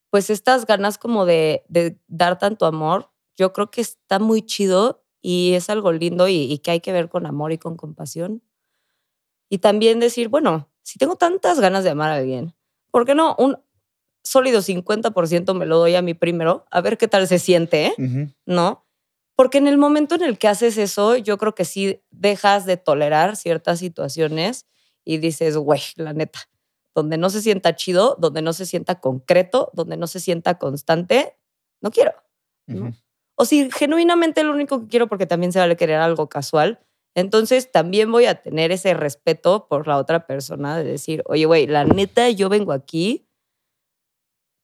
pues estas ganas como de, de dar tanto amor, yo creo que está muy chido y es algo lindo y, y que hay que ver con amor y con compasión. Y también decir, bueno, si tengo tantas ganas de amar a alguien, ¿por qué no un sólido 50% me lo doy a mí primero? A ver qué tal se siente, ¿eh? ¿no? Porque en el momento en el que haces eso, yo creo que sí dejas de tolerar ciertas situaciones y dices, güey, la neta, donde no se sienta chido, donde no se sienta concreto, donde no se sienta constante, no quiero. ¿no? O si genuinamente lo único que quiero, porque también se vale querer algo casual, entonces también voy a tener ese respeto por la otra persona de decir, oye, güey, la neta, yo vengo aquí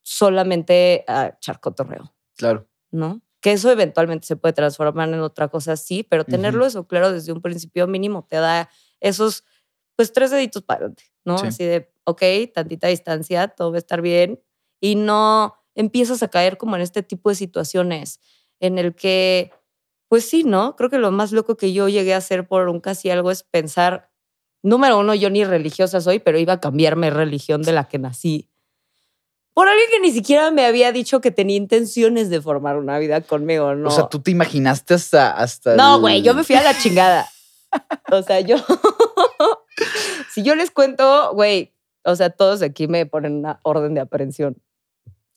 solamente a echar cotorreo. Claro. ¿no? Que eso eventualmente se puede transformar en otra cosa, sí, pero tenerlo eso claro desde un principio mínimo te da esos, pues, tres deditos para adelante, ¿no? Sí. Así de, ok, tantita distancia, todo va a estar bien, y no empiezas a caer como en este tipo de situaciones en el que, pues sí, ¿no? Creo que lo más loco que yo llegué a hacer por un casi algo es pensar, número uno, yo ni religiosa soy, pero iba a cambiarme religión de la que nací por alguien que ni siquiera me había dicho que tenía intenciones de formar una vida conmigo, ¿no? O sea, tú te imaginaste hasta. hasta no, el- güey, yo me fui a la chingada. O sea, yo. [LAUGHS] si yo les cuento, güey, o sea, todos aquí me ponen una orden de aprehensión.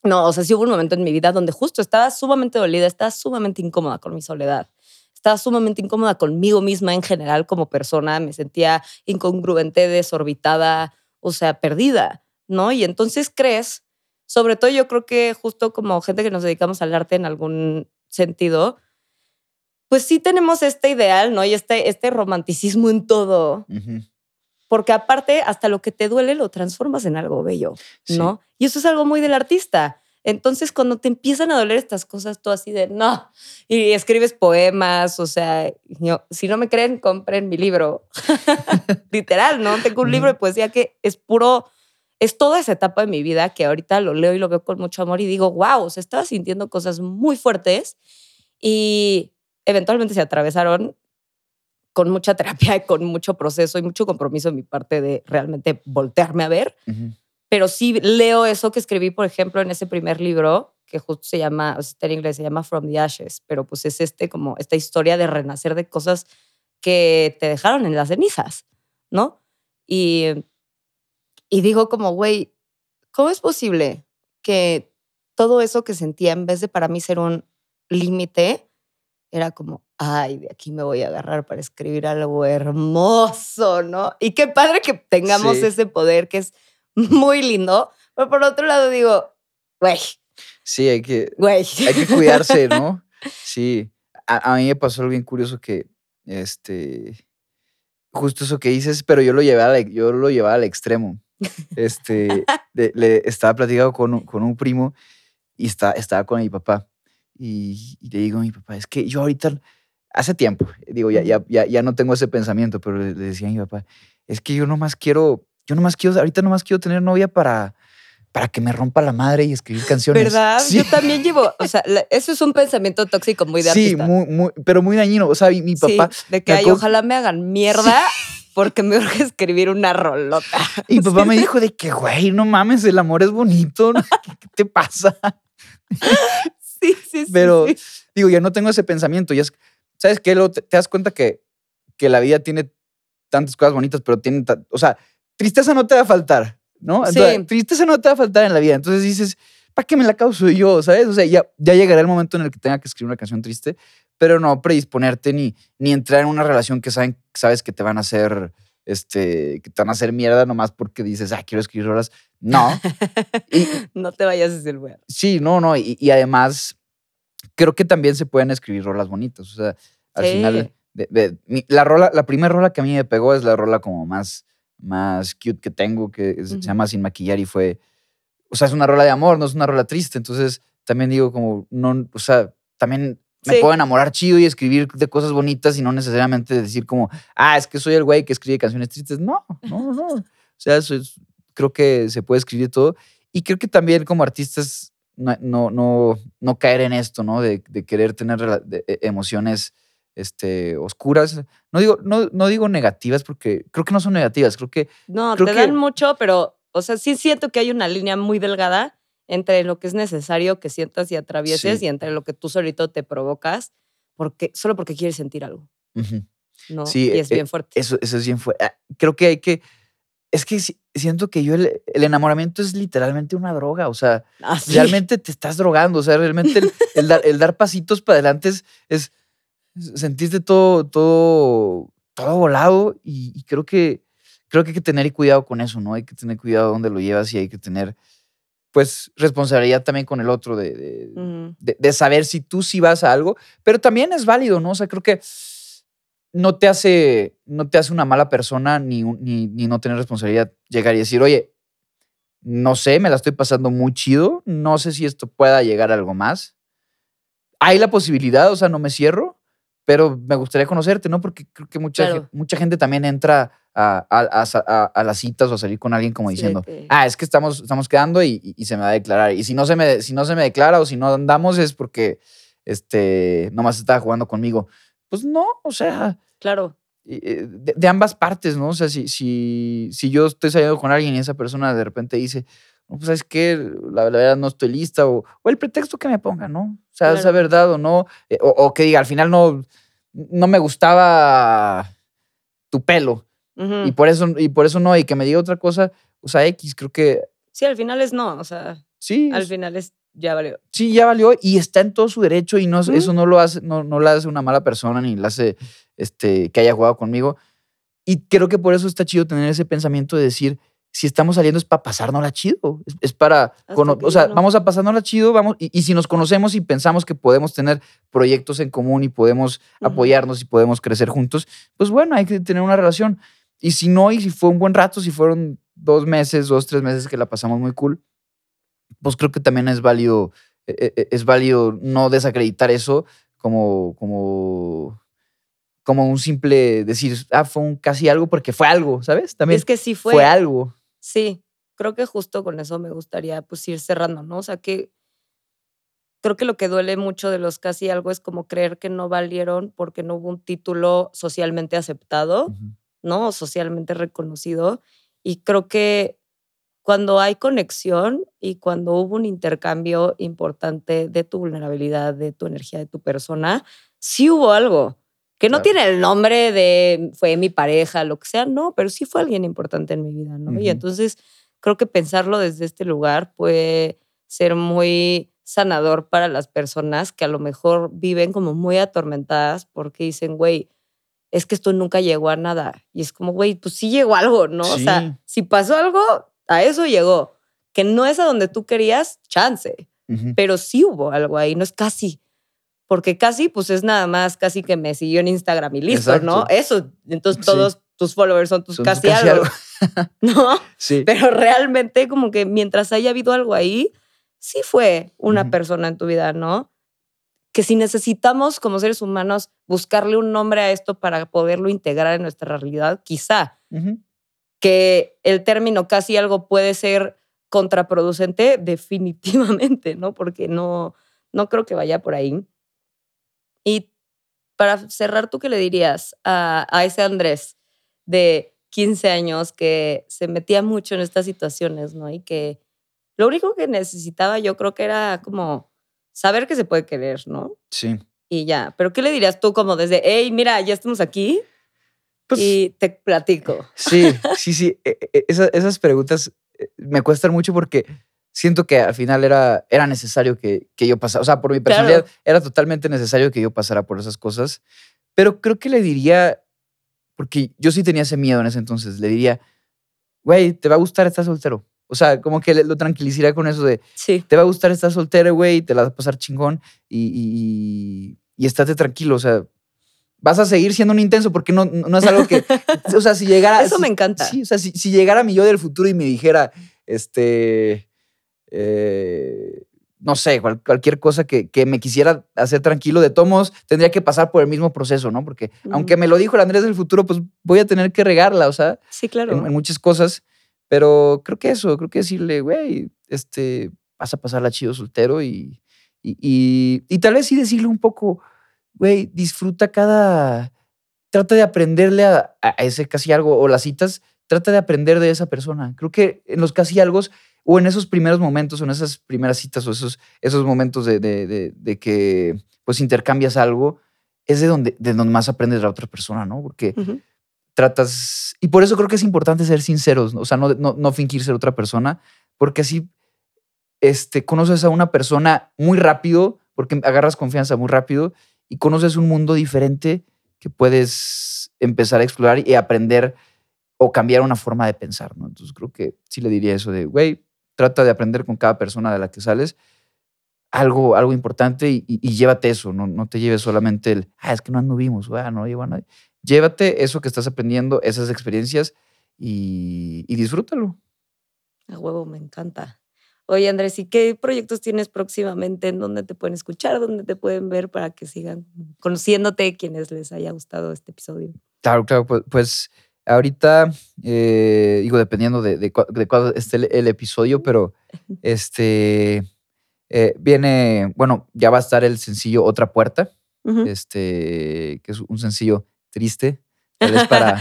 No, o sea, sí hubo un momento en mi vida donde justo estaba sumamente dolida, estaba sumamente incómoda con mi soledad. Estaba sumamente incómoda conmigo misma en general como persona, me sentía incongruente, desorbitada, o sea, perdida, ¿no? Y entonces crees, sobre todo yo creo que justo como gente que nos dedicamos al arte en algún sentido, pues sí tenemos este ideal, ¿no? Y este, este romanticismo en todo. Porque aparte hasta lo que te duele lo transformas en algo bello, Sí. ¿no? Y eso es algo muy del artista. Entonces, cuando te empiezan a doler estas cosas, tú así de no, y escribes poemas, o sea, yo- si no me creen, compren mi libro. [LAUGHS] Literal, ¿no? Tengo un libro de poesía que es puro, es toda esa etapa de mi vida que ahorita lo leo y lo veo con mucho amor y digo, wow, o sea, estaba sintiendo cosas muy fuertes y eventualmente se atravesaron con mucha terapia y con mucho proceso y mucho compromiso en mi parte de realmente voltearme a ver Ujú. pero sí leo eso que escribí, por ejemplo, en ese primer libro, que justo se llama, o sea, está en inglés, se llama From the Ashes, pero pues es este como esta historia de renacer de cosas que te dejaron en las cenizas, ¿no? Y, y digo como, güey, ¿cómo es posible que todo eso que sentía, en vez de para mí ser un límite, era como, ay, de aquí me voy a agarrar para escribir algo hermoso, ¿no? Y qué padre que tengamos Sí. ese poder que es muy lindo, pero por otro lado digo, güey, Sí, hay que, güey. hay que cuidarse, ¿no? [LAUGHS] Sí. A, a mí me pasó algo bien curioso que, este, justo eso que dices, pero yo lo llevé al, yo lo llevaba al extremo. Este, [LAUGHS] le estaba platicando con, un- con un primo y está, estaba con mi papá. y, y le digo a mi papá, es que yo ahorita, hace tiempo, digo, ya, ya, ya, ya no tengo ese pensamiento, pero le, le decía a mi papá, es que yo nomás quiero, yo nomás quiero, ahorita nomás quiero tener novia para, para que me rompa la madre y escribir canciones. ¿Verdad? Sí. Yo también llevo, o sea, eso es un pensamiento tóxico muy de Sí, muy, muy, pero muy dañino. O sea, mi, Sí, papá, de que ay, ojalá me hagan mierda porque me urge escribir una rolota. y mi [LAUGHS] papá me dijo de que, güey, no mames, el amor es bonito. [LAUGHS] ¿Qué, qué te pasa? Sí, sí, sí. Pero sí. digo, ya no tengo ese pensamiento. Ya es, ¿Sabes qué? Luego te, te das cuenta que, que la vida tiene tantas cosas bonitas, pero tiene, o sea, tristeza no te va a faltar, ¿no? Entonces, Sí. Tristeza no te va a faltar en la vida. Entonces dices, ¿para qué me la causo yo? ¿Sabes? O sea, ya, ya llegará el momento en el que tenga que escribir una canción triste, pero no predisponerte ni, ni entrar en una relación que saben, sabes que te van a hacer, este, que te van a hacer mierda nomás porque dices, ah, quiero escribir horas. No. [LAUGHS] y, No te vayas a decir, güey. Sí, no, no. Y, y además, creo que también se pueden escribir rolas bonitas. O sea, al Sí. final, de- de- mi- la rola, la primera rola que a mí me pegó es la rola como más, más cute que tengo, que es- Ujú. se llama Sin Maquillar y fue, o sea, es una rola de amor, no es una rola triste. Entonces, también digo como, no, o sea, también me Sí. puedo enamorar chido y escribir de cosas bonitas y no necesariamente decir como, ah, es que soy el güey que escribe canciones tristes. No, no, no. O sea, eso es, creo que se puede escribir todo. Y creo que también como artistas no, no, no, no caer en esto, ¿no? De, de querer tener de- e- emociones este, oscuras. No digo, no, no digo negativas porque creo que no son negativas. Creo que No, Creo te que- dan mucho, pero, o sea, sí siento que hay una línea muy delgada entre lo que es necesario que sientas y atravieses Sí. y entre lo que tú solito te provocas porque, solo porque quieres sentir algo, ¿no? Sí, y es eh, bien fuerte. eso, eso es bien fue. ah, Creo que hay que. Es que si- siento que yo el, el enamoramiento es literalmente una droga. O sea, Ah, sí. realmente te estás drogando. O sea, realmente el, [LAUGHS] el dar, el dar pasitos para adelante es, es sentirte todo, todo, todo volado. Y, y creo que creo que hay que tener cuidado con eso, ¿no? Hay que tener cuidado dónde lo llevas y hay que tener, pues, responsabilidad también con el otro de, de- de saber si tú sí vas a algo. Pero también es válido, ¿no? O sea, creo que no te hace, no te hace una mala persona ni, ni, ni no tener responsabilidad llegar y decir, oye, no sé, me la estoy pasando muy chido, no sé si esto pueda llegar a algo más. Hay la posibilidad, o sea, no me cierro, pero me gustaría conocerte, ¿no? Porque creo que mucha, Claro. mucha gente también entra a, a- a a- las citas o a salir con alguien como Sí, diciendo, que- ah, es que estamos, estamos quedando y, y- y se me va a declarar. Y si no se me, si no se me declara o si no andamos es porque este, nomás estaba jugando conmigo. Pues no, o sea, Claro. eh, de, de ambas partes, ¿no? O sea, si, si, si yo estoy saliendo con alguien y esa persona de repente dice, no, pues sabes qué, la, la verdad no estoy lista, o, o el pretexto que me ponga, ¿no? O sea, esa verdad o no, eh, o, o que diga, al final no, no me gustaba tu pelo y, por eso, y por eso no, y que me diga otra cosa, o sea, X, creo que Sí, al final es no, o sea, sí, al final es ya valió. sí, ya valió y está en todo su derecho y no, eso no lo hace, no, no la hace una mala persona ni la hace este, que haya jugado conmigo. Y creo que por eso está chido tener ese pensamiento de decir, si estamos saliendo es para pasárnosla chido, es, es para, que o sea, no. vamos a pasárnosla chido, vamos, y, y si nos conocemos y pensamos que podemos tener proyectos en común y podemos apoyarnos y podemos crecer juntos, pues bueno, hay que tener una relación. Y si no, y si fue un buen rato, si fueron dos meses, dos, tres meses que la pasamos muy cool, pues creo que también es válido, eh, eh, es válido no desacreditar eso como, como, como un simple decir, ah, fue un casi algo porque fue algo, ¿sabes? También es que sí fue, fue. algo. Sí, creo que justo con eso me gustaría pues ir cerrando, ¿no? O sea que creo que lo que duele mucho de los casi algo es como creer que no valieron porque no hubo un título socialmente aceptado. ¿no? O socialmente reconocido. Y creo que cuando hay conexión y cuando hubo un intercambio importante de tu vulnerabilidad, de tu energía, de tu persona, sí hubo algo. Que no Claro. tiene el nombre de fue mi pareja, lo que sea, no, pero sí fue alguien importante en mi vida, ¿no? Y Ujú. entonces creo que pensarlo desde este lugar puede ser muy sanador para las personas que a lo mejor viven como muy atormentadas porque dicen, güey, es que esto nunca llegó a nada. Y es como, güey, pues sí llegó algo, ¿no? O Sí. sea, si pasó algo, a eso llegó. Que no es a donde tú querías, chance. Pero sí hubo algo ahí, no es casi. Porque casi, pues es nada más casi que me siguió en Instagram y listo, ¿no? Exacto. Eso. Entonces Sí. todos tus followers son tus Son casi, casi algo. algo. [LAUGHS] ¿No? Sí. Pero realmente como que mientras haya habido algo ahí, sí fue una persona en tu vida, ¿no? que si necesitamos como seres humanos buscarle un nombre a esto para poderlo integrar en nuestra realidad, quizá que el término casi algo puede ser contraproducente, definitivamente, ¿no? Porque no, no creo que vaya por ahí. Y para cerrar, ¿tú qué le dirías a, a ese Andrés de 15 años que se metía mucho en estas situaciones, ¿no? Y que lo único que necesitaba yo creo que era como saber que se puede querer, ¿no? Sí. Y ya. Pero ¿qué le dirías tú como desde, hey, mira, ya estamos aquí? Pues y te platico. Sí, sí, sí. E, e, esas preguntas eh, me cuestan mucho porque siento que al final era, era necesario que, que yo pasara, o sea, por mi personalidad era totalmente necesario que yo pasara por esas cosas, pero creo que le diría, porque yo sí tenía ese miedo en ese entonces, le diría, güey, te va a gustar estar soltero. O sea, como que lo tranquilizaría con eso de, sí. te va a gustar estar soltero, güey, te la vas a pasar chingón y, y, y estate tranquilo, o sea, vas a seguir siendo un intenso porque no, no es algo que, [LAUGHS] o sea, si llegara... Eso me encanta. Sí, o sea, si, si, llegara mi yo del futuro y me dijera, este, eh, no sé, cualquier cosa que, que, me quisiera hacer tranquilo, de tomos, tendría que pasar por el mismo proceso, ¿no? Porque aunque me lo dijo el Andrés del futuro, pues voy a tener que regarla, o sea, sí, claro. en, muchas cosas. Pero creo que eso, creo que decirle, güey, este, vas a pasarla chido soltero y, y, y, y tal vez sí decirle un poco, güey, disfruta cada, trata de aprenderle a, ese casi algo o las citas, trata de aprender de esa persona. Creo que en los casi algo o en esos primeros momentos o en esas primeras citas o esos, esos momentos de, de, de, que pues intercambias algo, es de donde, de donde más aprendes de la otra persona, ¿no? Porque tratas, y por eso creo que es importante ser sinceros, o sea, no, no, no, fingir ser otra persona, porque así este, conoces a una persona muy rápido, porque agarras confianza muy rápido y conoces un mundo diferente que puedes empezar a explorar y aprender o cambiar una forma de pensar, ¿no? Entonces creo que sí le diría eso de, güey, trata de aprender con cada persona de la que sales algo, algo importante y, llévate eso, no, no te lleves solamente el, ah, es que no anduvimos, bueno, no llevo a nadie. Llévate eso que estás aprendiendo, esas experiencias y, y disfrútalo. A huevo, me encanta. Oye, Andrés, ¿y qué proyectos tienes próximamente? ¿En dónde te pueden escuchar? ¿Dónde te pueden ver para que sigan conociéndote quienes les haya gustado este episodio? Claro, claro, pues, pues ahorita, eh, digo, dependiendo de, de, cuándo esté el, episodio, pero [LAUGHS] este eh, viene, bueno, ya va a estar el sencillo Otra Puerta, este, que es un sencillo triste, tal vez [LAUGHS] para,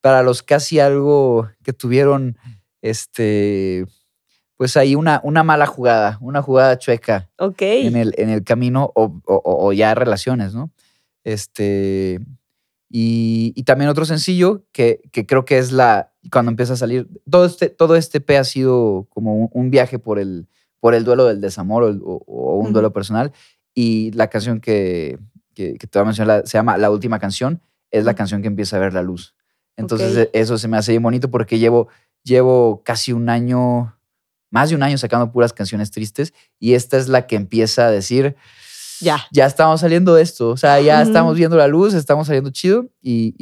para los casi algo que tuvieron, este pues hay una, una mala jugada, una jugada chueca en, el, en el camino o, ya relaciones, ¿no? Este, y, también otro sencillo que, que, creo que es la, cuando empieza a salir, todo este, todo este P ha sido como un, viaje por el, por el duelo del desamor o, un duelo personal. Y la canción que, que, te voy a mencionar se llama La Última Canción, es la canción que empieza a ver la luz. Entonces e, eso se me hace bien bonito porque llevo, llevo casi un año más de un año sacando puras canciones tristes y esta es la que empieza a decir, ya, ya estamos saliendo de esto, o sea, ya estamos viendo la luz, estamos saliendo chido y,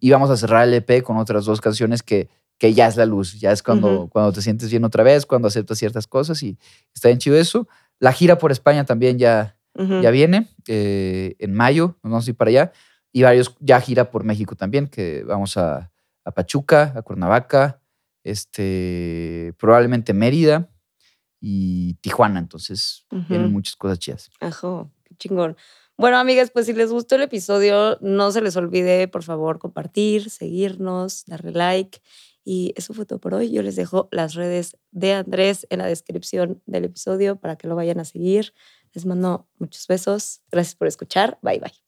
y, vamos a cerrar el EP con otras dos canciones que, que ya es la luz, ya es cuando, cuando te sientes bien otra vez, cuando aceptas ciertas cosas y está bien chido eso. La gira por España también ya, ya viene eh, en mayo, nos vamos a ir para allá. Y varios ya gira por México también, que vamos a, a Pachuca, a Cuernavaca, este, probablemente Mérida y Tijuana. Entonces, tienen muchas cosas chidas. Ajo, qué chingón. Bueno, amigas, pues si les gustó el episodio, no se les olvide, por favor, compartir, seguirnos, darle like. Y eso fue todo por hoy. Yo les dejo las redes de Andrés en la descripción del episodio para que lo vayan a seguir. Les mando muchos besos. Gracias por escuchar. Bye bye.